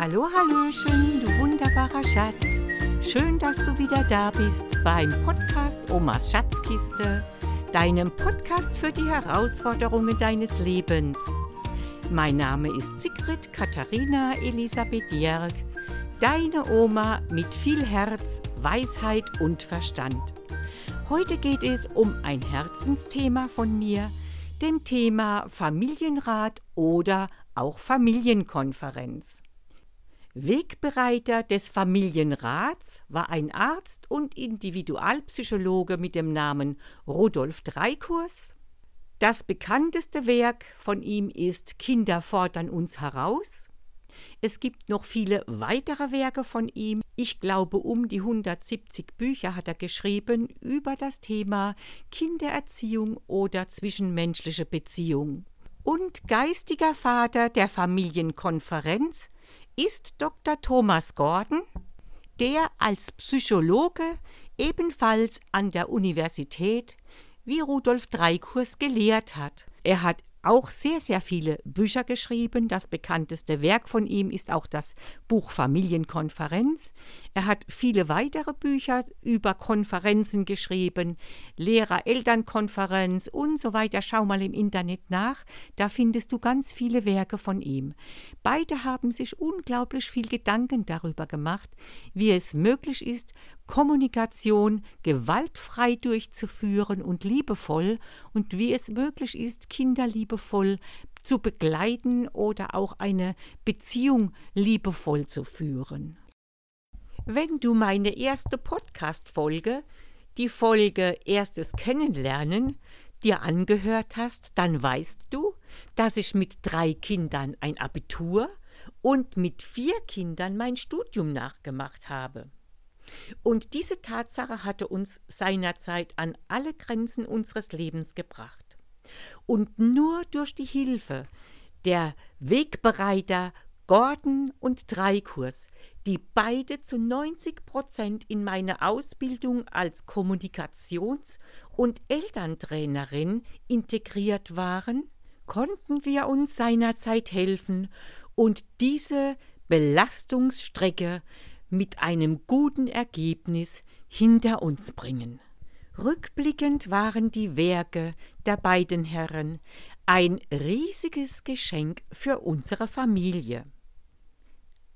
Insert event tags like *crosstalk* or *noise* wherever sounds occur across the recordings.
Hallo, Hallöchen, du wunderbarer Schatz. Schön, dass du wieder da bist beim Podcast Omas Schatzkiste, deinem Podcast für die Herausforderungen deines Lebens. Mein Name ist Sigrid Katharina Elisabeth Jörg, deine Oma mit viel Herz, Weisheit und Verstand. Heute geht es um ein Herzensthema von mir, dem Thema Familienrat oder auch Familienkonferenz. Wegbereiter des Familienrats war ein Arzt und Individualpsychologe mit dem Namen Rudolf Dreikurs. Das bekannteste Werk von ihm ist Kinder fordern uns heraus. Es gibt noch viele weitere Werke von ihm. Ich glaube, um die 170 Bücher hat er geschrieben über das Thema Kindererziehung oder zwischenmenschliche Beziehung. Und geistiger Vater der Familienkonferenz ist Dr. Thomas Gordon, der als Psychologe ebenfalls an der Universität wie Rudolf Dreikurs gelehrt hat. Er hat auch sehr, sehr viele Bücher geschrieben. Das bekannteste Werk von ihm ist auch das Buch Familienkonferenz. Er hat viele weitere Bücher über Konferenzen geschrieben, Lehrer-Elternkonferenz und so weiter. Schau mal im Internet nach, da findest du ganz viele Werke von ihm. Beide haben sich unglaublich viel Gedanken darüber gemacht, wie es möglich ist, Kommunikation gewaltfrei durchzuführen und liebevoll und wie es möglich ist, Kinder liebevoll zu begleiten oder auch eine Beziehung liebevoll zu führen. Wenn du meine erste Podcast-Folge, die Folge Erstes Kennenlernen, dir angehört hast, dann weißt du, dass ich mit drei Kindern ein Abitur und mit vier Kindern mein Studium nachgemacht habe. Und diese Tatsache hatte uns seinerzeit an alle Grenzen unseres Lebens gebracht. Und nur durch die Hilfe der Wegbereiter Gordon und Dreikurs, die beide zu 90 Prozent in meine Ausbildung als Kommunikations- und Elterntrainerin integriert waren, konnten wir uns seinerzeit helfen und diese Belastungsstrecke mit einem guten Ergebnis hinter uns bringen. Rückblickend waren die Werke der beiden Herren ein riesiges Geschenk für unsere Familie.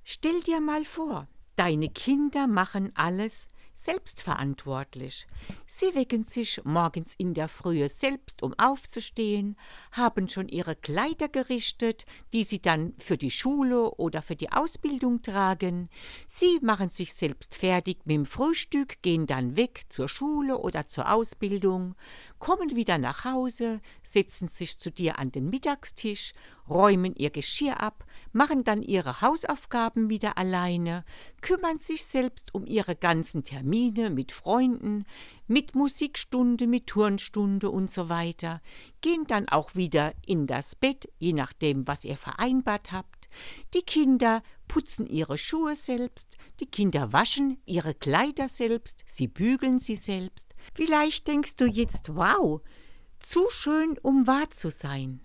Stell dir mal vor, deine Kinder machen alles, selbstverantwortlich. Sie wecken sich morgens in der Frühe selbst, um aufzustehen, haben schon ihre Kleider gerichtet, die sie dann für die Schule oder für die Ausbildung tragen. Sie machen sich selbst fertig mit dem Frühstück, gehen dann weg zur Schule oder zur Ausbildung, kommen wieder nach Hause, setzen sich zu dir an den Mittagstisch, räumen ihr Geschirr ab, machen dann ihre Hausaufgaben wieder alleine, kümmern sich selbst um ihre ganzen Termine mit Freunden, mit Musikstunde, mit Turnstunde und so weiter, gehen dann auch wieder in das Bett, je nachdem, was ihr vereinbart habt. Die Kinder putzen ihre Schuhe selbst, die Kinder waschen ihre Kleider selbst, sie bügeln sie selbst. Vielleicht denkst du jetzt, wow, zu schön, um wahr zu sein.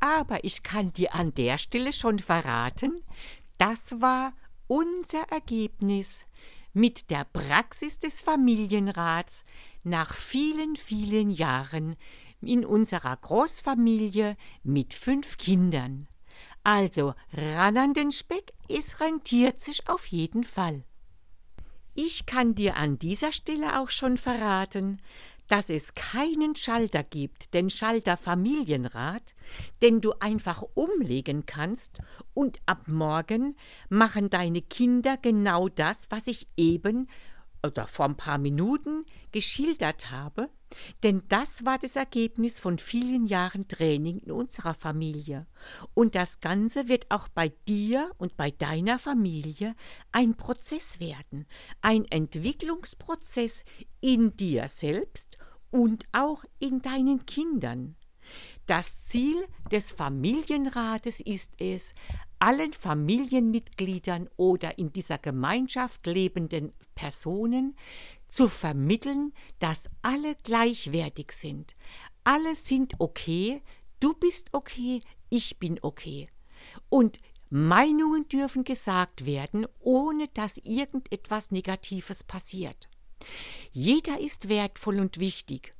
Aber ich kann dir an der Stelle schon verraten, das war unser Ergebnis mit der Praxis des Familienrats nach vielen, vielen Jahren in unserer Großfamilie mit fünf Kindern. Also ran an den Speck, es rentiert sich auf jeden Fall. Ich kann dir an dieser Stelle auch schon verraten, dass es keinen Schalter gibt, den Schalter Familienrat, den du einfach umlegen kannst und ab morgen machen deine Kinder genau das, was ich eben oder vor ein paar Minuten geschildert habe, denn das war das Ergebnis von vielen Jahren Training in unserer Familie. Und das Ganze wird auch bei dir und bei deiner Familie ein Prozess werden, ein Entwicklungsprozess in dir selbst und auch in deinen Kindern. Das Ziel des Familienrates ist es, allen Familienmitgliedern oder in dieser Gemeinschaft lebenden Personen zu vermitteln, dass alle gleichwertig sind. Alle sind okay, du bist okay, ich bin okay. Und Meinungen dürfen gesagt werden, ohne dass irgendetwas Negatives passiert. Jeder ist wertvoll und wichtig,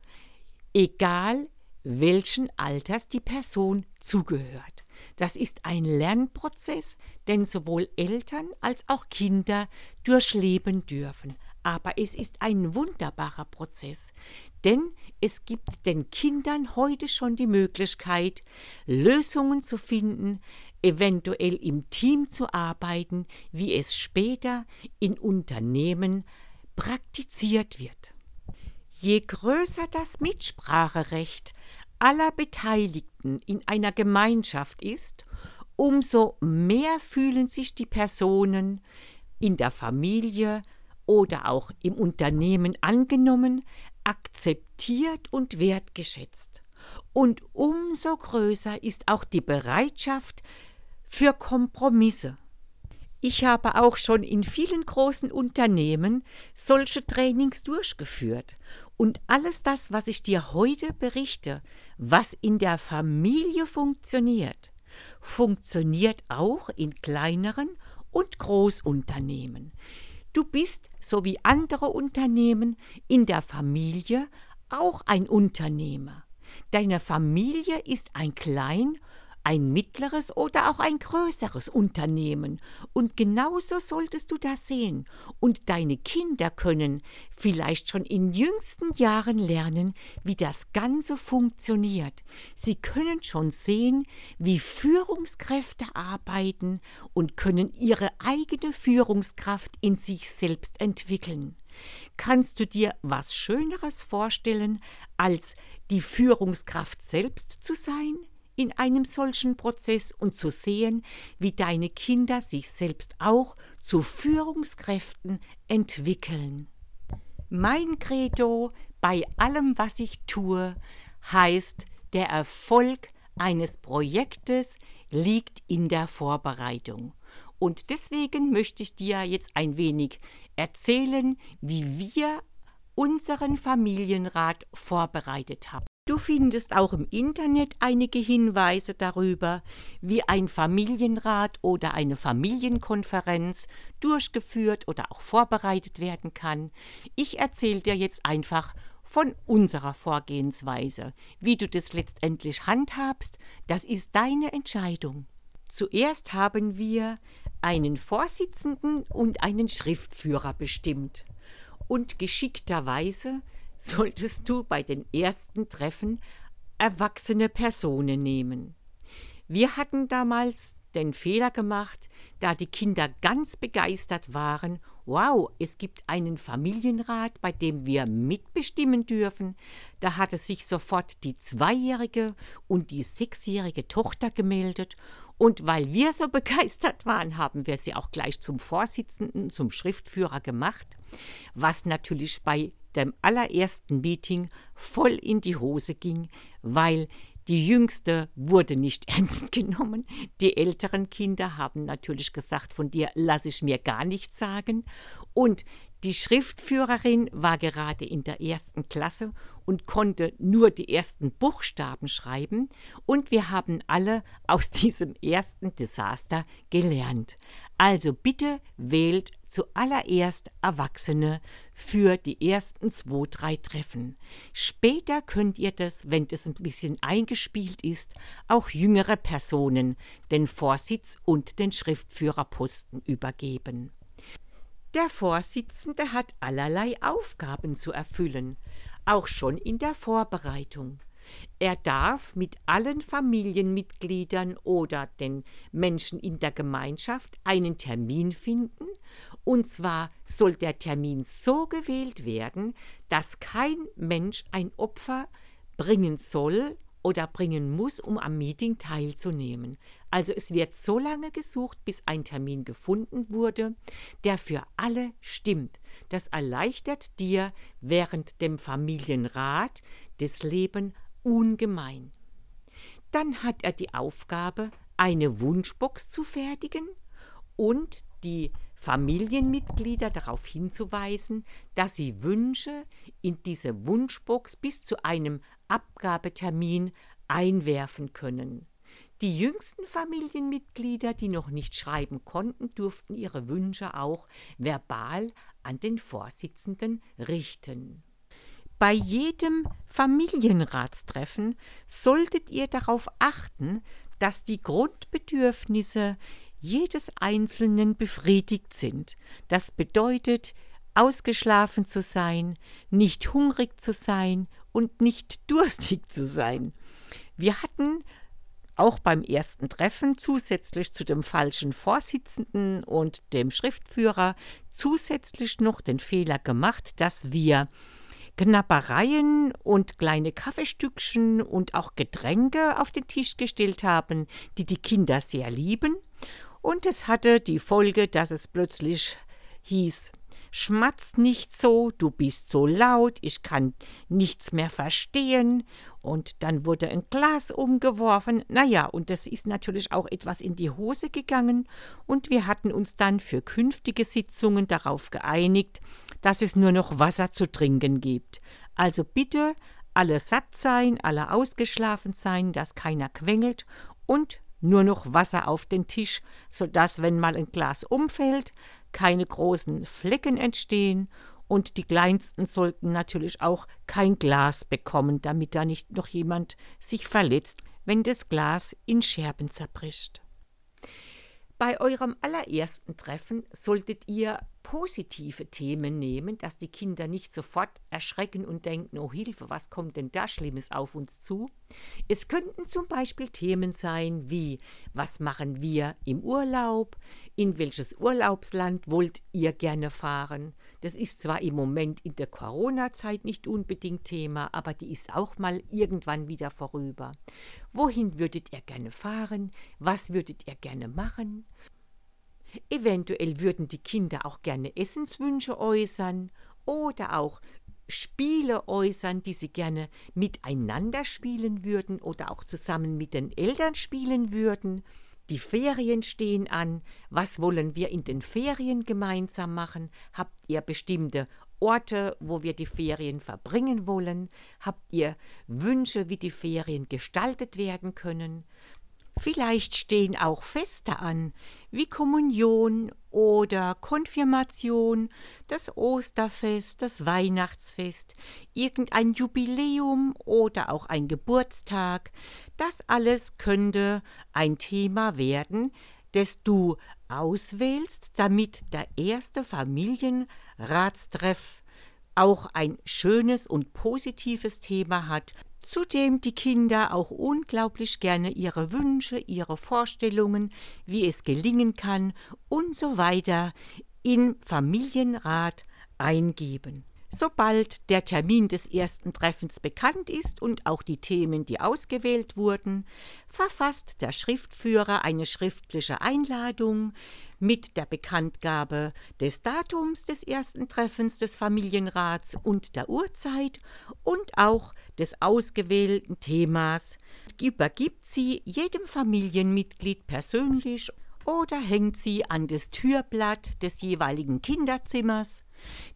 egal welchen Alters die Person zugehört. Das ist ein Lernprozess, den sowohl Eltern als auch Kinder durchleben dürfen. Aber es ist ein wunderbarer Prozess, denn es gibt den Kindern heute schon die Möglichkeit, Lösungen zu finden, eventuell im Team zu arbeiten, wie es später in Unternehmen praktiziert wird. Je größer das Mitspracherecht aller Beteiligten in einer Gemeinschaft ist, umso mehr fühlen sich die Personen in der Familie oder auch im Unternehmen angenommen, akzeptiert und wertgeschätzt. Und umso größer ist auch die Bereitschaft für Kompromisse. Ich habe auch schon in vielen großen Unternehmen solche Trainings durchgeführt. Und alles das, was ich dir heute berichte, was in der Familie funktioniert, funktioniert auch in kleineren und Großunternehmen. Du bist, so wie andere Unternehmen, in der Familie auch ein Unternehmer. Deine Familie ist ein Klein- ein mittleres oder auch ein größeres Unternehmen. Und genauso solltest du das sehen. Und deine Kinder können vielleicht schon in jüngsten Jahren lernen, wie das Ganze funktioniert. Sie können schon sehen, wie Führungskräfte arbeiten und können ihre eigene Führungskraft in sich selbst entwickeln. Kannst du dir was Schöneres vorstellen, als die Führungskraft selbst zu sein? In einem solchen Prozess und zu sehen, wie deine Kinder sich selbst auch zu Führungskräften entwickeln. Mein Credo bei allem, was ich tue, heißt, der Erfolg eines Projektes liegt in der Vorbereitung. Und deswegen möchte ich dir jetzt ein wenig erzählen, wie wir unseren Familienrat vorbereitet haben. Du findest auch im Internet einige Hinweise darüber, wie ein Familienrat oder eine Familienkonferenz durchgeführt oder auch vorbereitet werden kann. Ich erzähle dir jetzt einfach von unserer Vorgehensweise. Wie du das letztendlich handhabst, das ist deine Entscheidung. Zuerst haben wir einen Vorsitzenden und einen Schriftführer bestimmt. Und geschickterweise solltest du bei den ersten Treffen erwachsene Personen nehmen. Wir hatten damals den Fehler gemacht, da die Kinder ganz begeistert waren, wow, es gibt einen Familienrat, bei dem wir mitbestimmen dürfen. Da hatte sich sofort die zweijährige und die sechsjährige Tochter gemeldet und weil wir so *laughs* begeistert waren, haben wir sie auch gleich zum Vorsitzenden, zum Schriftführer gemacht, was natürlich bei dem allerersten Meeting voll in die Hose ging, weil die jüngste wurde nicht *laughs* ernst genommen. Die älteren Kinder haben natürlich gesagt, von dir lasse ich mir gar nichts sagen. Und die Schriftführerin war gerade in der ersten Klasse und konnte nur die ersten Buchstaben schreiben. Und wir haben alle aus *laughs* diesem ersten Desaster gelernt. Also bitte wählt zuallererst Erwachsene für die ersten zwei, drei Treffen. Später könnt ihr das, wenn das ein bisschen eingespielt ist, auch jüngere Personen den Vorsitz und den Schriftführerposten übergeben. Der Vorsitzende hat allerlei Aufgaben zu erfüllen, auch schon in der Vorbereitung. Er darf mit allen Familienmitgliedern oder den Menschen in der Gemeinschaft einen Termin finden, und zwar soll der Termin so gewählt werden, dass kein Mensch ein Opfer bringen soll oder bringen muss, um am Meeting teilzunehmen. Also es wird so lange gesucht, bis ein Termin gefunden wurde, der für alle stimmt. Das erleichtert dir während dem Familienrat das Leben ungemein. Dann hat er die Aufgabe, eine Wunschbox zu fertigen und die Familienmitglieder darauf hinzuweisen, dass sie Wünsche in diese Wunschbox bis zu einem Abgabetermin einwerfen können. Die jüngsten Familienmitglieder, die noch nicht schreiben konnten, durften ihre Wünsche auch verbal an den Vorsitzenden richten. Bei jedem Familienratstreffen solltet ihr darauf achten, dass die Grundbedürfnisse jedes Einzelnen befriedigt sind. Das bedeutet, ausgeschlafen zu sein, nicht hungrig zu sein und nicht *laughs* durstig zu sein. Wir hatten auch beim ersten Treffen zusätzlich zu dem falschen Vorsitzenden und dem Schriftführer zusätzlich noch den Fehler gemacht, dass wir Knappereien und kleine Kaffeestückchen und auch Getränke auf den Tisch gestellt haben, die die Kinder sehr lieben. Und es hatte die Folge, dass es plötzlich hieß, Schmatz nicht so, du bist so laut, ich kann nichts mehr verstehen. Und dann wurde ein Glas umgeworfen. Naja, und das ist natürlich auch etwas in die Hose gegangen. Und wir hatten uns dann für künftige Sitzungen darauf geeinigt, dass es nur noch Wasser zu trinken gibt. Also bitte alle satt sein, alle ausgeschlafen sein, dass keiner quengelt und nur noch Wasser auf den Tisch, sodass, wenn mal ein Glas umfällt, keine großen Flecken entstehen und die kleinsten sollten natürlich auch kein Glas bekommen, damit da nicht noch jemand sich verletzt, wenn das Glas in Scherben zerbricht. Bei eurem allerersten Treffen solltet ihr positive Themen nehmen, dass die Kinder nicht sofort erschrecken und denken, oh Hilfe, was kommt denn da Schlimmes auf uns zu? Es könnten zum Beispiel Themen sein wie, was machen wir im Urlaub? In welches Urlaubsland wollt ihr gerne fahren? Das ist zwar im Moment in der Corona-Zeit nicht unbedingt Thema, aber die ist auch mal irgendwann wieder vorüber. Wohin würdet ihr gerne fahren? Was würdet ihr gerne machen? Eventuell würden die Kinder auch gerne Essenswünsche äußern oder auch Spiele äußern, die sie gerne miteinander spielen würden oder auch zusammen mit den Eltern spielen würden. Die Ferien stehen an. Was wollen wir in den Ferien gemeinsam machen? Habt ihr bestimmte Orte, wo wir die Ferien verbringen wollen? Habt ihr Wünsche, wie die Ferien gestaltet werden können? Vielleicht stehen auch Feste an, wie Kommunion oder Konfirmation, das Osterfest, das Weihnachtsfest, irgendein Jubiläum oder auch ein Geburtstag. Das alles könnte ein Thema werden, das du auswählst, damit der erste Familienratstreff auch ein schönes und positives Thema hat, Zudem die Kinder auch unglaublich gerne ihre Wünsche, ihre Vorstellungen, wie es gelingen kann und so weiter in Familienrat eingeben. Sobald der Termin des ersten Treffens bekannt ist und auch die Themen, die ausgewählt wurden, verfasst der Schriftführer eine schriftliche Einladung mit der Bekanntgabe des Datums des ersten Treffens des Familienrats und der Uhrzeit und auch des ausgewählten Themas, übergibt sie jedem Familienmitglied persönlich oder hängt sie an das Türblatt des jeweiligen Kinderzimmers.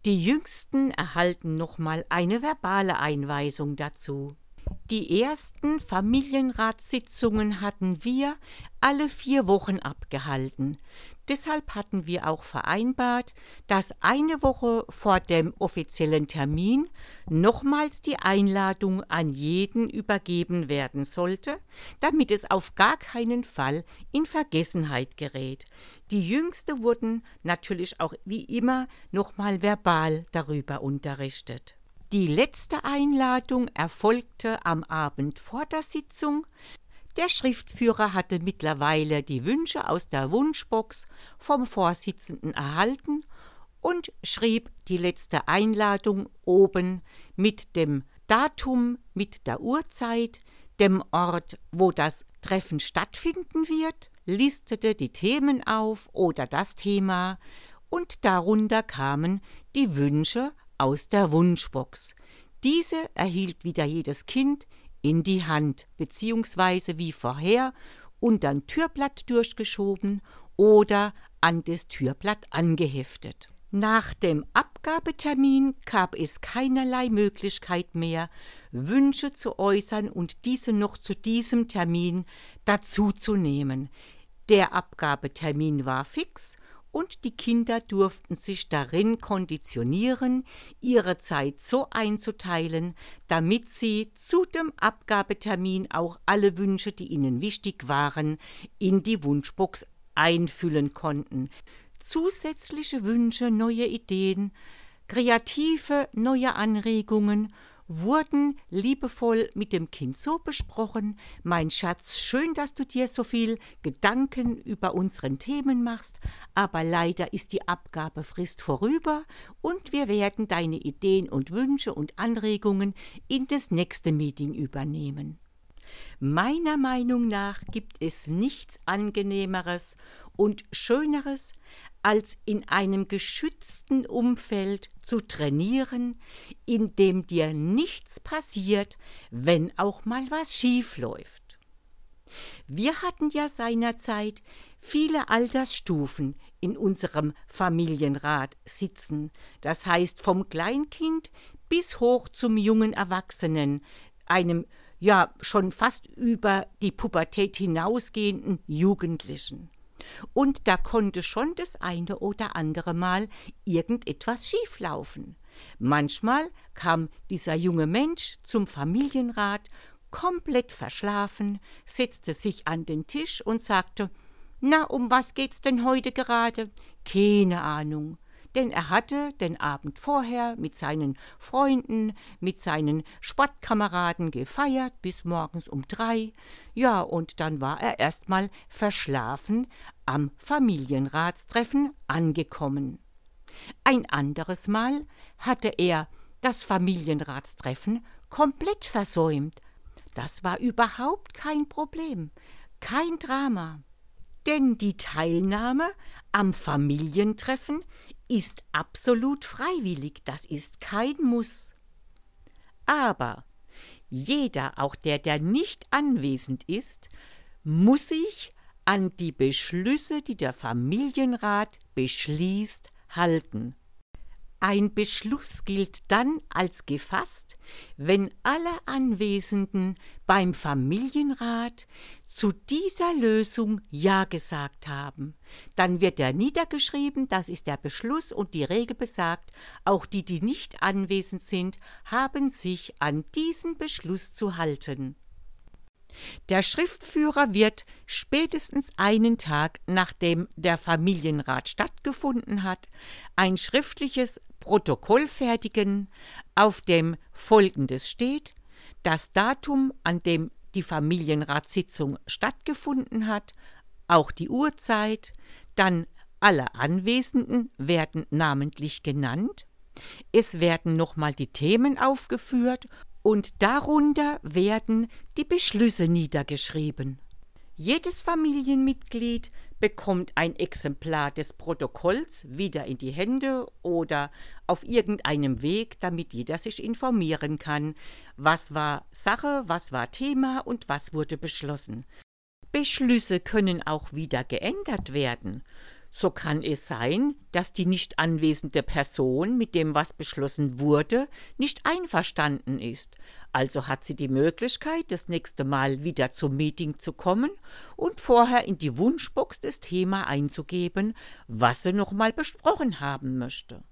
Die Jüngsten erhalten nochmal eine verbale Einweisung dazu. Die ersten Familienratssitzungen hatten wir alle vier Wochen abgehalten. Deshalb hatten wir auch vereinbart, dass eine Woche vor dem offiziellen Termin nochmals die Einladung an jeden übergeben werden sollte, damit es auf gar keinen Fall in Vergessenheit gerät. Die Jüngste wurden natürlich auch wie immer nochmal verbal darüber unterrichtet. Die letzte Einladung erfolgte am Abend vor der Sitzung. Der Schriftführer hatte mittlerweile die Wünsche aus der Wunschbox vom Vorsitzenden erhalten und schrieb die letzte Einladung oben mit dem Datum, mit der Uhrzeit, dem Ort, wo das Treffen stattfinden wird, listete die Themen auf oder das Thema und darunter kamen die Wünsche aus der Wunschbox. Diese erhielt wieder jedes Kind in die Hand, beziehungsweise wie vorher unter ein Türblatt durchgeschoben oder an das Türblatt angeheftet. Nach dem Abgabetermin gab es keinerlei Möglichkeit mehr, Wünsche zu äußern und diese noch zu diesem Termin dazuzunehmen. Der Abgabetermin war fix und die Kinder durften sich darin konditionieren, ihre Zeit so einzuteilen, damit sie zu dem Abgabetermin auch alle Wünsche, die ihnen wichtig waren, in die Wunschbox einfüllen konnten. Zusätzliche Wünsche, neue Ideen, kreative neue Anregungen wurden liebevoll mit dem Kind so besprochen, mein Schatz, schön, dass du dir so viel Gedanken über unseren Themen machst, aber leider ist die Abgabefrist vorüber und wir werden deine Ideen und Wünsche und Anregungen in das nächste Meeting übernehmen. Meiner Meinung nach gibt es nichts angenehmeres und schöneres, als in einem geschützten Umfeld zu trainieren, in dem dir nichts passiert, wenn auch mal was schief läuft. Wir hatten ja seinerzeit viele Altersstufen in unserem Familienrat sitzen, das heißt vom Kleinkind bis hoch zum jungen Erwachsenen, einem ja schon fast über die Pubertät hinausgehenden Jugendlichen. Und da konnte schon das eine oder andere Mal irgendetwas schieflaufen. Manchmal kam dieser junge Mensch zum Familienrat komplett verschlafen, setzte sich an den Tisch und sagte Na, um was geht's denn heute gerade? Keine Ahnung denn er hatte den Abend vorher mit seinen Freunden, mit seinen Sportkameraden gefeiert bis morgens um drei, ja, und dann war er erstmal verschlafen am Familienratstreffen angekommen. Ein anderes Mal hatte er das Familienratstreffen komplett versäumt. Das war überhaupt kein Problem, kein Drama. Denn die Teilnahme am Familientreffen ist absolut freiwillig, das ist kein Muss. Aber jeder, auch der, der nicht anwesend ist, muss sich an die Beschlüsse, die der Familienrat beschließt, halten. Ein Beschluss gilt dann als gefasst, wenn alle Anwesenden beim Familienrat zu dieser Lösung Ja gesagt haben. Dann wird er niedergeschrieben, das ist der Beschluss und die Regel besagt, auch die, die nicht anwesend sind, haben sich an diesen Beschluss zu halten. Der Schriftführer wird spätestens einen Tag nachdem der Familienrat stattgefunden hat, ein schriftliches Protokoll fertigen, auf dem Folgendes steht, das Datum, an dem die Familienratssitzung stattgefunden hat, auch die Uhrzeit, dann alle Anwesenden werden namentlich genannt, es werden nochmal die Themen aufgeführt und darunter werden die Beschlüsse niedergeschrieben. Jedes Familienmitglied bekommt ein Exemplar des Protokolls wieder in die Hände oder auf irgendeinem Weg, damit jeder sich informieren kann, was war Sache, was war Thema und was wurde beschlossen. Beschlüsse können auch wieder geändert werden so kann es sein, dass die nicht anwesende Person mit dem, was beschlossen wurde, nicht einverstanden ist. Also hat sie die Möglichkeit, das nächste Mal wieder zum Meeting zu kommen und vorher in die Wunschbox das Thema einzugeben, was sie nochmal besprochen haben möchte.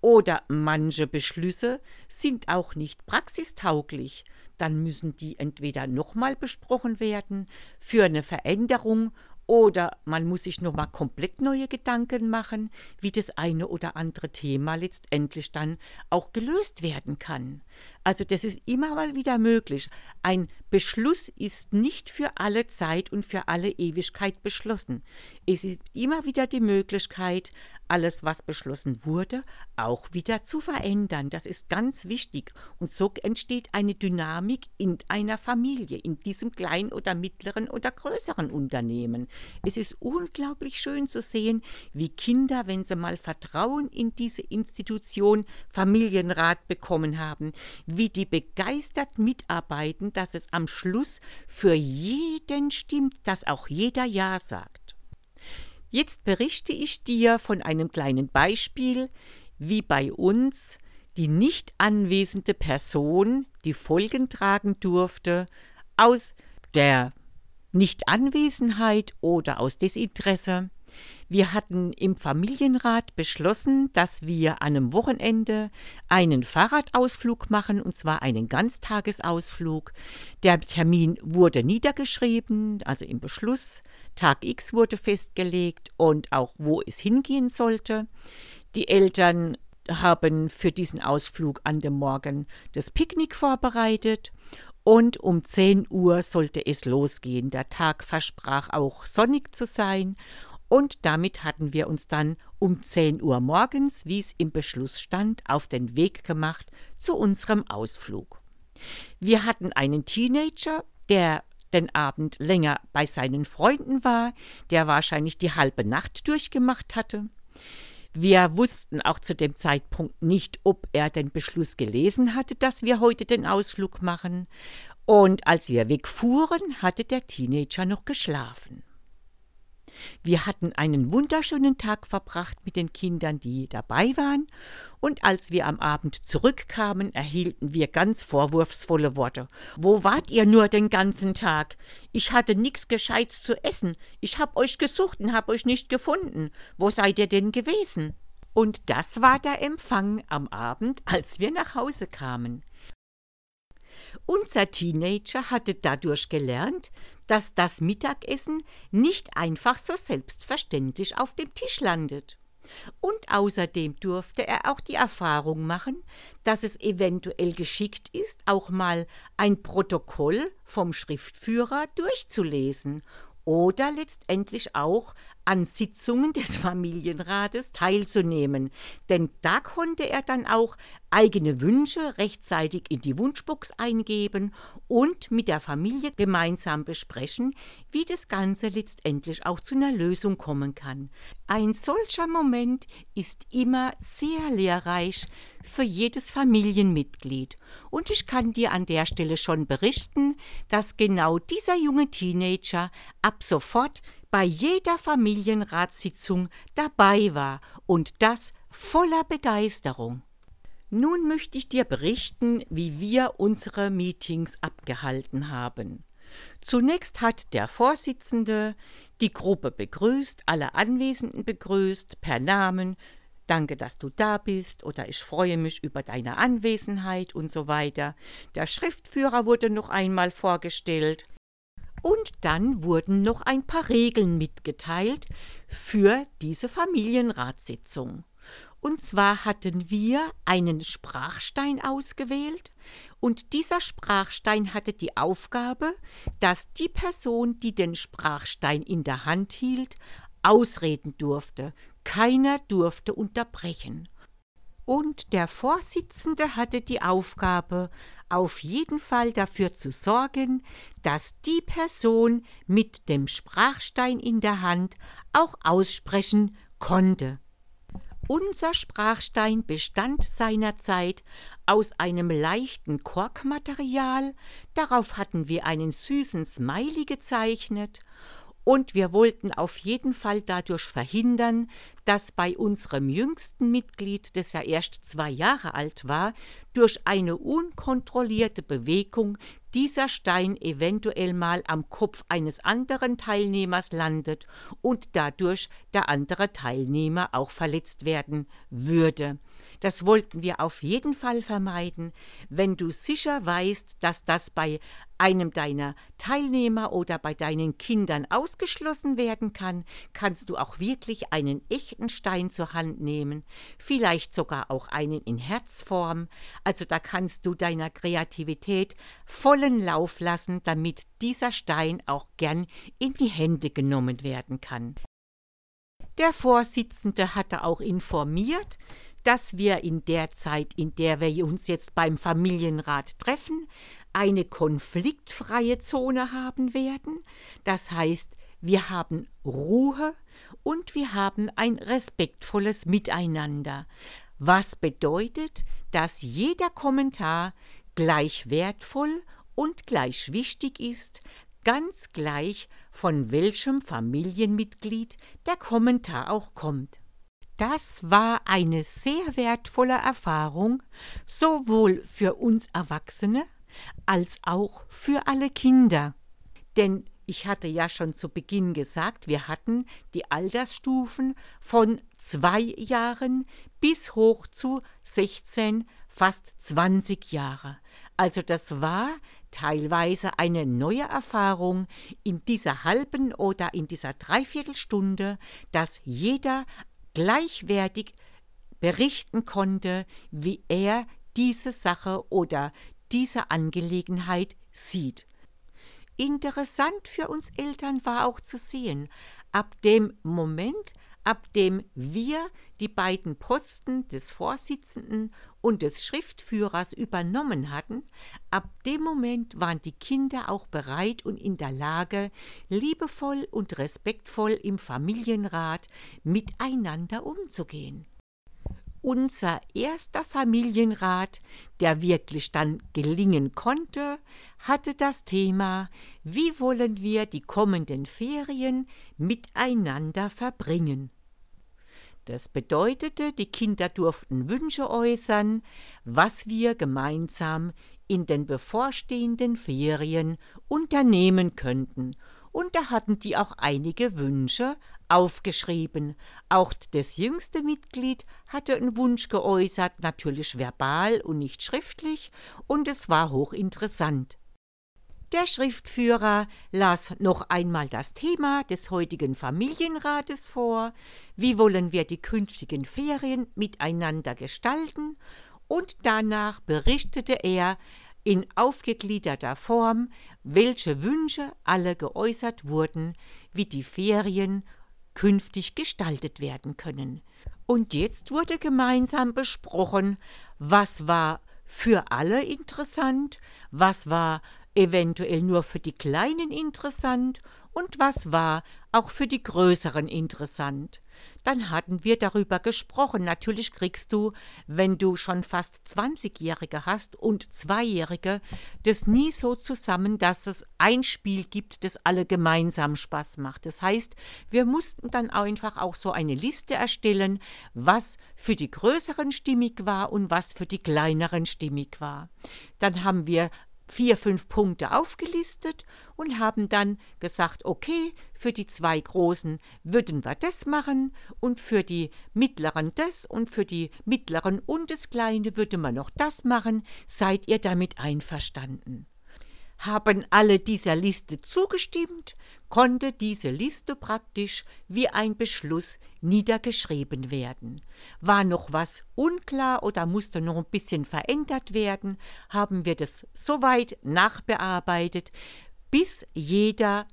Oder manche Beschlüsse sind auch nicht praxistauglich, dann müssen die entweder nochmal besprochen werden für eine Veränderung oder man muss sich nochmal komplett neue Gedanken machen, wie das eine oder andere Thema letztendlich dann auch gelöst werden kann. Also das ist immer mal wieder möglich. Ein Beschluss ist nicht für alle Zeit und für alle Ewigkeit beschlossen. Es ist immer wieder die Möglichkeit, alles, was beschlossen wurde, auch wieder zu verändern. Das ist ganz wichtig. Und so entsteht eine Dynamik in einer Familie, in diesem kleinen oder mittleren oder größeren Unternehmen. Es ist unglaublich schön zu sehen, wie Kinder, wenn sie mal Vertrauen in diese Institution Familienrat bekommen haben, wie die begeistert mitarbeiten, dass es am Schluss für jeden stimmt, dass auch jeder Ja sagt. Jetzt berichte ich dir von einem kleinen Beispiel, wie bei uns die nicht anwesende Person die Folgen tragen durfte, aus der Nichtanwesenheit oder aus Desinteresse. Wir hatten im Familienrat beschlossen, dass wir an einem Wochenende einen Fahrradausflug machen, und zwar einen Ganztagesausflug. Der Termin wurde niedergeschrieben, also im Beschluss. Tag X wurde festgelegt und auch wo es hingehen sollte. Die Eltern haben für diesen Ausflug an dem Morgen das Picknick vorbereitet und um 10 Uhr sollte es losgehen. Der Tag versprach auch sonnig zu sein und damit hatten wir uns dann um 10 Uhr morgens, wie es im Beschluss stand, auf den Weg gemacht zu unserem Ausflug. Wir hatten einen Teenager, der den Abend länger bei seinen Freunden war, der wahrscheinlich die halbe Nacht durchgemacht hatte. Wir wussten auch zu dem Zeitpunkt nicht, ob er den Beschluss gelesen hatte, dass wir heute den Ausflug machen. Und als wir wegfuhren, hatte der Teenager noch geschlafen. Wir hatten einen wunderschönen Tag verbracht mit den Kindern, die dabei waren, und als wir am Abend zurückkamen, erhielten wir ganz vorwurfsvolle Worte. Wo wart ihr nur den ganzen Tag? Ich hatte nix Gescheites zu essen. Ich hab euch gesucht und hab euch nicht gefunden. Wo seid ihr denn gewesen? Und das war der Empfang am Abend, als wir nach Hause kamen. Unser Teenager hatte dadurch gelernt, dass das Mittagessen nicht einfach so selbstverständlich auf dem Tisch landet. Und außerdem durfte er auch die Erfahrung machen, dass es eventuell geschickt ist, auch mal ein Protokoll vom Schriftführer durchzulesen oder letztendlich auch an Sitzungen des *laughs* Familienrates teilzunehmen, denn da konnte er dann auch eigene Wünsche rechtzeitig in die Wunschbox eingeben und mit der Familie gemeinsam besprechen, wie das Ganze letztendlich auch zu einer Lösung kommen kann. Ein solcher Moment ist immer sehr lehrreich für jedes Familienmitglied. Und ich kann dir an der Stelle schon berichten, dass genau dieser junge Teenager ab sofort bei jeder Familienratssitzung dabei war und das voller Begeisterung. Nun möchte ich dir berichten, wie wir unsere Meetings abgehalten haben. Zunächst hat der Vorsitzende die Gruppe begrüßt, alle Anwesenden begrüßt, per Namen, Danke, dass du da bist oder ich freue mich über deine Anwesenheit und so weiter. Der Schriftführer wurde noch einmal vorgestellt. Und dann wurden noch ein paar Regeln mitgeteilt für diese Familienratssitzung. Und zwar hatten wir einen Sprachstein ausgewählt und dieser Sprachstein hatte die Aufgabe, dass die Person, die den Sprachstein in der Hand hielt, ausreden durfte. Keiner durfte unterbrechen. Und der Vorsitzende hatte die Aufgabe, auf jeden Fall dafür zu sorgen, dass die Person mit dem Sprachstein in der Hand auch aussprechen konnte. Unser Sprachstein bestand seinerzeit aus einem leichten Korkmaterial, darauf hatten wir einen süßen Smiley gezeichnet und wir wollten auf jeden Fall dadurch verhindern, dass bei unserem jüngsten Mitglied, das ja erst zwei Jahre alt war, durch eine unkontrollierte Bewegung dieser Stein eventuell mal am Kopf eines anderen Teilnehmers landet und dadurch der andere Teilnehmer auch verletzt werden würde. Das wollten wir auf jeden Fall vermeiden. Wenn du sicher weißt, dass das bei einem deiner Teilnehmer oder bei deinen Kindern ausgeschlossen werden kann, kannst du auch wirklich einen echten Stein zur Hand nehmen, vielleicht sogar auch einen in Herzform. Also da kannst du deiner Kreativität vollen Lauf lassen, damit dieser Stein auch gern in die Hände genommen werden kann. Der Vorsitzende hatte auch informiert, dass wir in der Zeit, in der wir uns jetzt beim Familienrat treffen, eine konfliktfreie Zone haben werden. Das heißt, wir haben Ruhe und wir haben ein respektvolles Miteinander, was bedeutet, dass jeder Kommentar gleich wertvoll und gleich wichtig ist, ganz gleich von welchem Familienmitglied der Kommentar auch kommt. Das war eine sehr wertvolle Erfahrung, sowohl für uns Erwachsene als auch für alle Kinder. Denn ich hatte ja schon zu Beginn gesagt, wir hatten die Altersstufen von zwei Jahren bis hoch zu 16, fast 20 Jahre. Also das war teilweise eine neue Erfahrung in dieser halben oder in dieser Dreiviertelstunde, dass jeder gleichwertig berichten konnte, wie er diese Sache oder diese Angelegenheit sieht. Interessant für uns Eltern war auch zu sehen, ab dem Moment, ab dem wir die beiden Posten des Vorsitzenden und des Schriftführers übernommen hatten, ab dem Moment waren die Kinder auch bereit und in der Lage, liebevoll und respektvoll im Familienrat miteinander umzugehen. Unser erster Familienrat, der wirklich dann gelingen konnte, hatte das Thema, wie wollen wir die kommenden Ferien miteinander verbringen. Das bedeutete, die Kinder durften Wünsche äußern, was wir gemeinsam in den bevorstehenden Ferien unternehmen könnten, und da hatten die auch einige Wünsche aufgeschrieben. Auch das jüngste Mitglied hatte einen Wunsch geäußert, natürlich verbal und nicht schriftlich, und es war hochinteressant. Der Schriftführer las noch einmal das Thema des heutigen Familienrates vor, wie wollen wir die künftigen Ferien miteinander gestalten, und danach berichtete er in aufgegliederter Form, welche Wünsche alle geäußert wurden, wie die Ferien künftig gestaltet werden können. Und jetzt wurde gemeinsam besprochen, was war für alle interessant, was war eventuell nur für die Kleinen interessant und was war auch für die Größeren interessant. Dann hatten wir darüber gesprochen. Natürlich kriegst du, wenn du schon fast 20-Jährige hast und Zweijährige, das nie so zusammen, dass es ein Spiel gibt, das alle gemeinsam Spaß macht. Das heißt, wir mussten dann einfach auch so eine Liste erstellen, was für die Größeren stimmig war und was für die Kleineren stimmig war. Dann haben wir vier, fünf Punkte aufgelistet und haben dann gesagt, okay, für die zwei Großen würden wir das machen und für die Mittleren das und für die Mittleren und das Kleine würde man noch das machen. Seid ihr damit einverstanden? Haben alle dieser Liste zugestimmt, konnte diese Liste praktisch wie ein Beschluss niedergeschrieben werden. War noch was unklar oder musste noch ein bisschen verändert werden, haben wir das soweit nachbearbeitet, bis jeder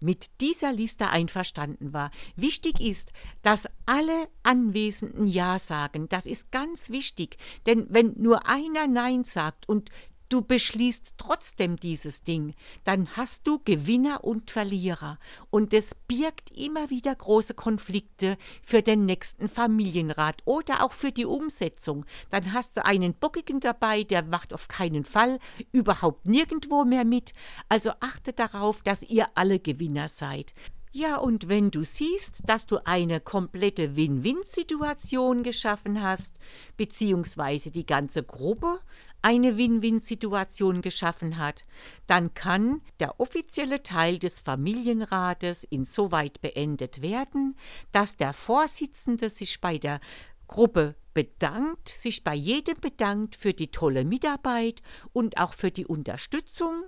mit dieser Liste einverstanden war. Wichtig ist, dass alle Anwesenden Ja sagen. Das ist ganz wichtig, denn wenn nur einer Nein sagt und du beschließt trotzdem dieses Ding, dann hast du Gewinner und Verlierer. Und es birgt immer wieder große Konflikte für den nächsten Familienrat oder auch für die Umsetzung. Dann hast du einen Bockigen dabei, der macht auf keinen Fall überhaupt nirgendwo mehr mit. Also achte darauf, dass ihr alle Gewinner seid. Ja, und wenn du siehst, dass du eine komplette Win-Win-Situation geschaffen hast, beziehungsweise die ganze Gruppe eine Win-Win-Situation geschaffen hat, dann kann der offizielle Teil des Familienrates insoweit beendet werden, dass der Vorsitzende sich bei der Gruppe bedankt, sich bei jedem bedankt für die tolle Mitarbeit und auch für die Unterstützung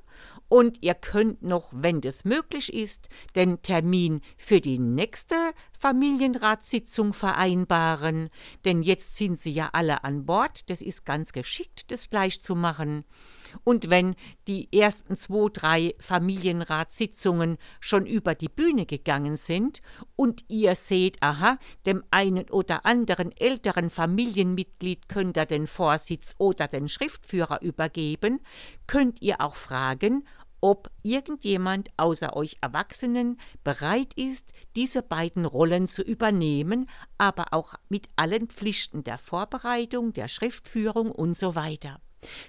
und ihr könnt noch, wenn das möglich ist, den Termin für die nächste Familienratssitzung vereinbaren, denn jetzt sind sie ja alle an Bord, das ist ganz geschickt, das gleich zu machen. Und wenn die ersten zwei, drei Familienratssitzungen schon über die Bühne gegangen sind und ihr seht, aha, dem einen oder anderen älteren Familienmitglied könnt ihr den Vorsitz oder den Schriftführer übergeben, könnt ihr auch fragen, ob irgendjemand außer euch Erwachsenen bereit ist, diese beiden Rollen zu übernehmen, aber auch mit allen Pflichten der Vorbereitung, der Schriftführung und so weiter.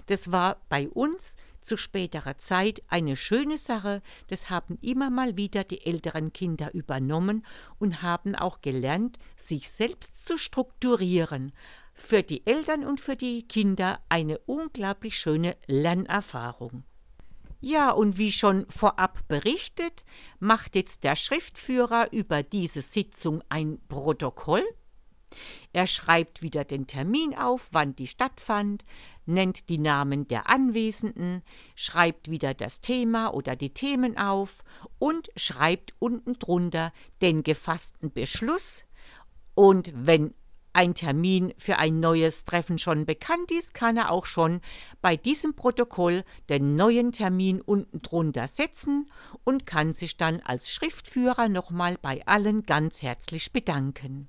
Das war bei uns zu späterer Zeit eine schöne Sache, das haben immer mal wieder die älteren Kinder übernommen und haben auch gelernt, sich selbst zu strukturieren. Für die Eltern und für die Kinder eine unglaublich schöne Lernerfahrung. Ja, und wie schon vorab berichtet, macht jetzt der Schriftführer über diese Sitzung ein Protokoll. Er schreibt wieder den Termin auf, wann die stattfand, nennt die Namen der Anwesenden, schreibt wieder das Thema oder die Themen auf und schreibt unten drunter den gefassten Beschluss. Und wenn ein Termin für ein neues Treffen schon bekannt ist, kann er auch schon bei diesem Protokoll den neuen Termin unten drunter setzen und kann sich dann als Schriftführer nochmal bei allen ganz herzlich bedanken.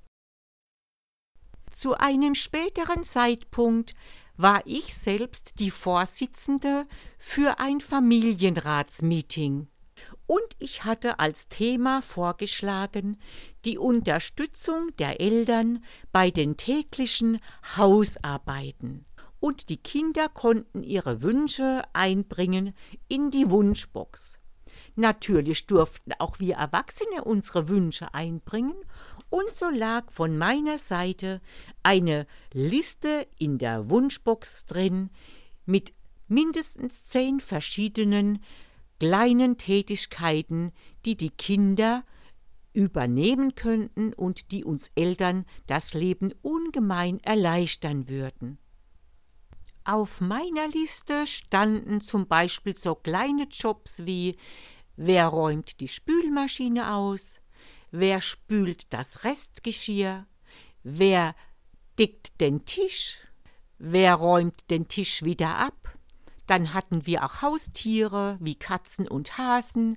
Zu einem späteren Zeitpunkt war ich selbst die Vorsitzende für ein Familienratsmeeting und ich hatte als Thema vorgeschlagen die Unterstützung der Eltern bei den täglichen Hausarbeiten. Und die Kinder konnten ihre Wünsche einbringen in die Wunschbox. Natürlich durften auch wir Erwachsene unsere Wünsche einbringen, und so lag von meiner Seite eine Liste in der Wunschbox drin mit mindestens zehn verschiedenen kleinen Tätigkeiten, die die Kinder übernehmen könnten und die uns Eltern das Leben ungemein erleichtern würden. Auf meiner Liste standen zum Beispiel so kleine Jobs wie Wer räumt die Spülmaschine aus? Wer spült das Restgeschirr? Wer deckt den Tisch? Wer räumt den Tisch wieder ab? Dann hatten wir auch Haustiere wie Katzen und Hasen.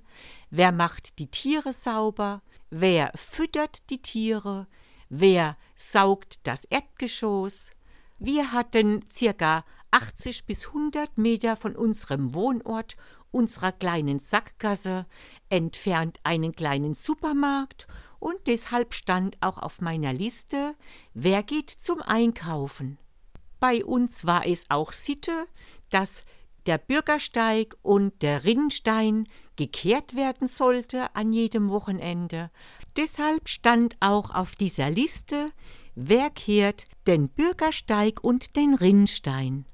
Wer macht die Tiere sauber? Wer füttert die Tiere? Wer saugt das Erdgeschoss? Wir hatten circa 80 bis 100 Meter von unserem Wohnort, unserer kleinen Sackgasse, entfernt einen kleinen Supermarkt und deshalb stand auch auf meiner Liste, wer geht zum Einkaufen. Bei uns war es auch Sitte, dass der Bürgersteig und der Rinnstein gekehrt werden sollte an jedem Wochenende. Deshalb stand auch auf dieser Liste, wer kehrt den Bürgersteig und den Rinnstein.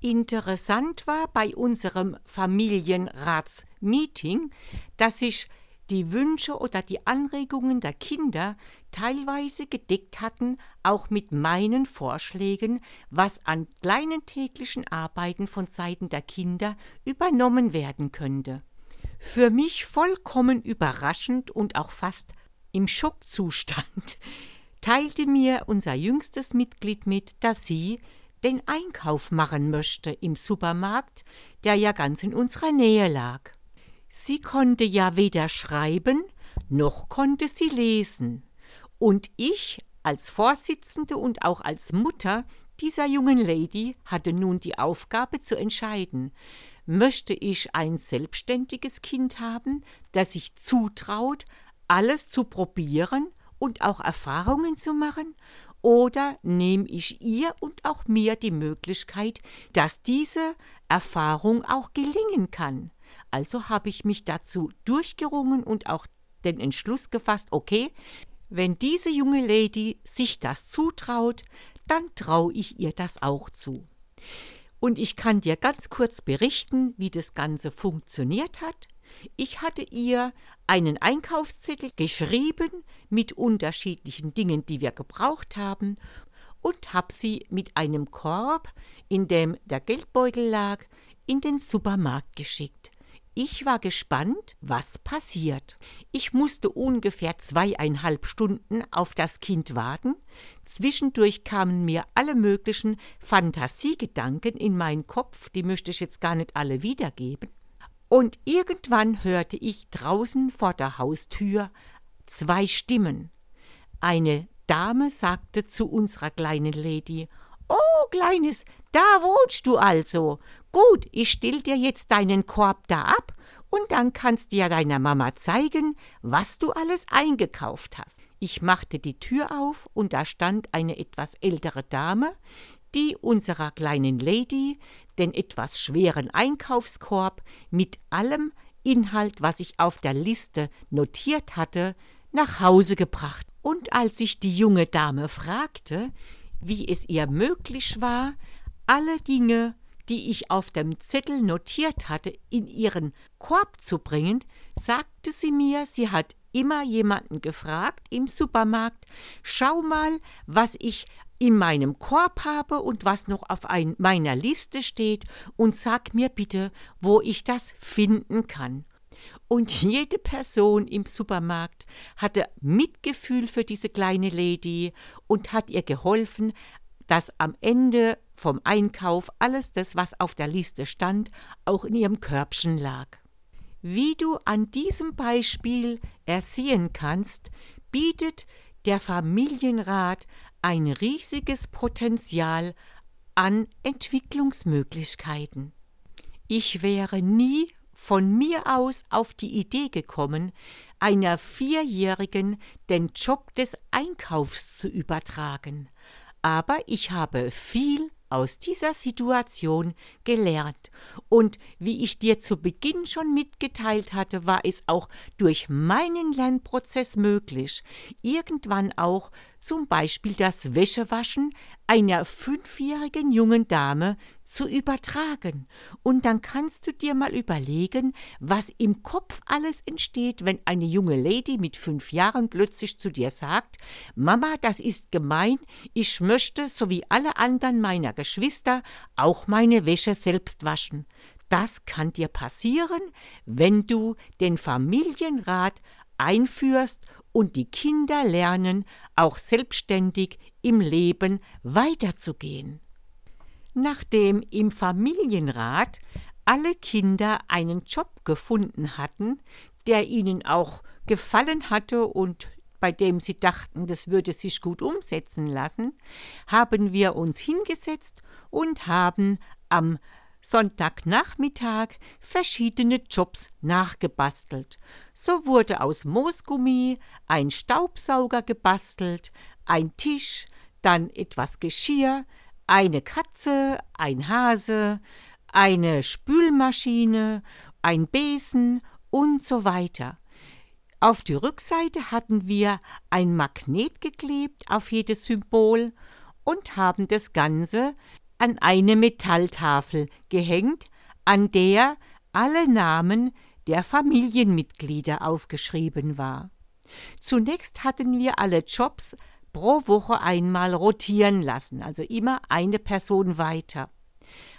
Interessant war bei unserem Familienratsmeeting, dass sich die Wünsche oder die Anregungen der Kinder teilweise gedeckt hatten, auch mit meinen Vorschlägen, was an kleinen täglichen Arbeiten von Seiten der Kinder übernommen werden könnte. Für mich vollkommen überraschend und auch fast im Schockzustand *laughs* teilte mir unser jüngstes Mitglied mit, dass sie den Einkauf machen möchte im Supermarkt, der ja ganz in unserer Nähe lag. Sie konnte ja weder schreiben, noch konnte sie lesen. Und ich als Vorsitzende und auch als Mutter dieser jungen Lady hatte nun die Aufgabe zu entscheiden, möchte ich ein selbstständiges Kind haben, das sich zutraut, alles zu probieren und auch Erfahrungen zu machen, oder nehme ich ihr und auch mir die Möglichkeit, dass diese Erfahrung auch gelingen kann. Also habe ich mich dazu durchgerungen und auch den Entschluss gefasst, okay, wenn diese junge Lady sich das zutraut, dann traue ich ihr das auch zu. Und ich kann dir ganz kurz berichten, wie das Ganze funktioniert hat. Ich hatte ihr einen Einkaufszettel geschrieben mit unterschiedlichen Dingen, die wir gebraucht haben, und habe sie mit einem Korb, in dem der Geldbeutel lag, in den Supermarkt geschickt. Ich war gespannt, was passiert. Ich musste ungefähr zweieinhalb Stunden auf das Kind warten. Zwischendurch kamen mir alle möglichen Fantasiegedanken in meinen Kopf, die möchte ich jetzt gar nicht alle wiedergeben. Und irgendwann hörte ich draußen vor der Haustür zwei Stimmen. Eine Dame sagte zu unserer kleinen Lady: Oh, Kleines, da wohnst du also. Gut, ich still dir jetzt deinen Korb da ab und dann kannst du ja deiner Mama zeigen, was du alles eingekauft hast. Ich machte die Tür auf und da stand eine etwas ältere Dame, die unserer kleinen Lady den etwas schweren Einkaufskorb mit allem Inhalt, was ich auf der Liste notiert hatte, nach Hause gebracht. Und als ich die junge Dame fragte, wie es ihr möglich war, alle Dinge, die ich auf dem Zettel notiert hatte, in ihren Korb zu bringen, sagte sie mir, sie hat immer jemanden gefragt im Supermarkt, schau mal, was ich in meinem Korb habe und was noch auf ein, meiner Liste steht und sag mir bitte, wo ich das finden kann. Und jede Person im Supermarkt hatte Mitgefühl für diese kleine Lady und hat ihr geholfen, dass am Ende vom Einkauf alles das, was auf der Liste stand, auch in ihrem Körbchen lag. Wie du an diesem Beispiel ersehen kannst, bietet der Familienrat ein riesiges Potenzial an Entwicklungsmöglichkeiten. Ich wäre nie von mir aus auf die Idee gekommen, einer Vierjährigen den Job des Einkaufs zu übertragen, aber ich habe viel aus dieser Situation gelernt. Und wie ich dir zu Beginn schon mitgeteilt hatte, war es auch durch meinen Lernprozess möglich, irgendwann auch zum Beispiel das Wäschewaschen einer fünfjährigen jungen Dame zu übertragen. Und dann kannst du dir mal überlegen, was im Kopf alles entsteht, wenn eine junge Lady mit fünf Jahren plötzlich zu dir sagt, Mama, das ist gemein, ich möchte, so wie alle anderen meiner Geschwister, auch meine Wäsche selbst waschen. Das kann dir passieren, wenn du den Familienrat einführst und die Kinder lernen, auch selbstständig im Leben weiterzugehen. Nachdem im Familienrat alle Kinder einen Job gefunden hatten, der ihnen auch gefallen hatte und bei dem sie dachten, das würde sich gut umsetzen lassen, haben wir uns hingesetzt und haben am Sonntagnachmittag verschiedene Jobs nachgebastelt. So wurde aus Moosgummi ein Staubsauger gebastelt, ein Tisch, dann etwas Geschirr, eine Katze, ein Hase, eine Spülmaschine, ein Besen und so weiter. Auf die Rückseite hatten wir ein Magnet geklebt auf jedes Symbol und haben das Ganze an eine Metalltafel gehängt, an der alle Namen der Familienmitglieder aufgeschrieben war. Zunächst hatten wir alle Jobs pro Woche einmal rotieren lassen, also immer eine Person weiter.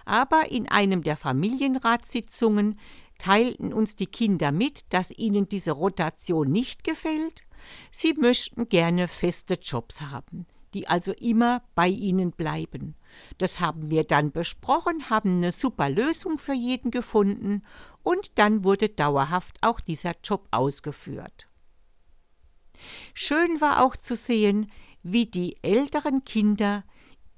Aber in einem der Familienratssitzungen teilten uns die Kinder mit, dass ihnen diese Rotation nicht gefällt. Sie möchten gerne feste Jobs haben, die also immer bei ihnen bleiben. Das haben wir dann besprochen, haben eine super Lösung für jeden gefunden und dann wurde dauerhaft auch dieser Job ausgeführt. Schön war auch zu sehen, wie die älteren Kinder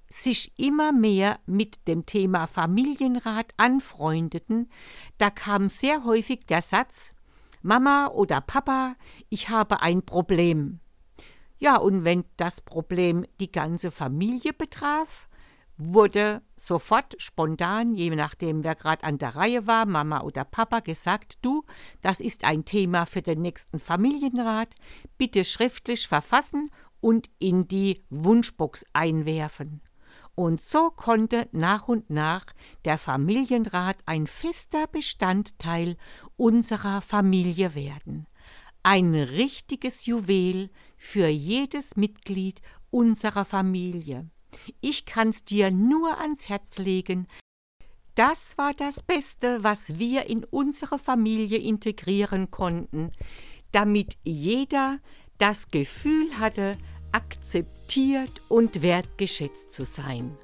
sich immer mehr mit dem Thema Familienrat anfreundeten, da kam sehr häufig der Satz Mama oder Papa, ich habe ein Problem. Ja, und wenn das Problem die ganze Familie betraf, wurde sofort spontan, je nachdem wer gerade an der Reihe war, Mama oder Papa, gesagt, du, das ist ein Thema für den nächsten Familienrat, bitte schriftlich verfassen und in die Wunschbox einwerfen. Und so konnte nach und nach der Familienrat ein fester Bestandteil unserer Familie werden. Ein richtiges Juwel für jedes Mitglied unserer Familie. Ich kann's dir nur ans Herz legen. Das war das Beste, was wir in unsere Familie integrieren konnten, damit jeder das Gefühl hatte, akzeptiert und wertgeschätzt zu sein.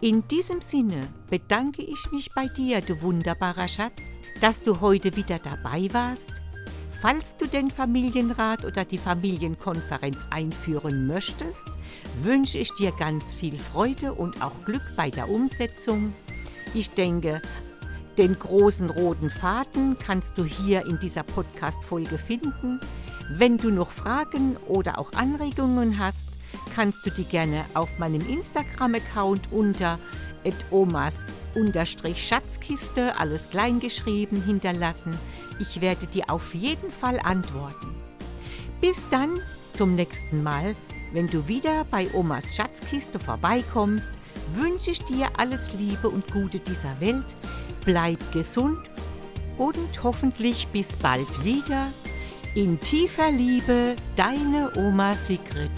In diesem Sinne bedanke ich mich bei dir, du wunderbarer Schatz, dass du heute wieder dabei warst Falls du den Familienrat oder die Familienkonferenz einführen möchtest, wünsche ich dir ganz viel Freude und auch Glück bei der Umsetzung. Ich denke, den großen roten Faden kannst du hier in dieser Podcast-Folge finden. Wenn du noch Fragen oder auch Anregungen hast, kannst du die gerne auf meinem Instagram-Account unter Omas unterstrich Schatzkiste, alles kleingeschrieben, hinterlassen. Ich werde dir auf jeden Fall antworten. Bis dann, zum nächsten Mal, wenn du wieder bei Omas Schatzkiste vorbeikommst, wünsche ich dir alles Liebe und Gute dieser Welt. Bleib gesund und hoffentlich bis bald wieder. In tiefer Liebe, deine Oma Sigrid.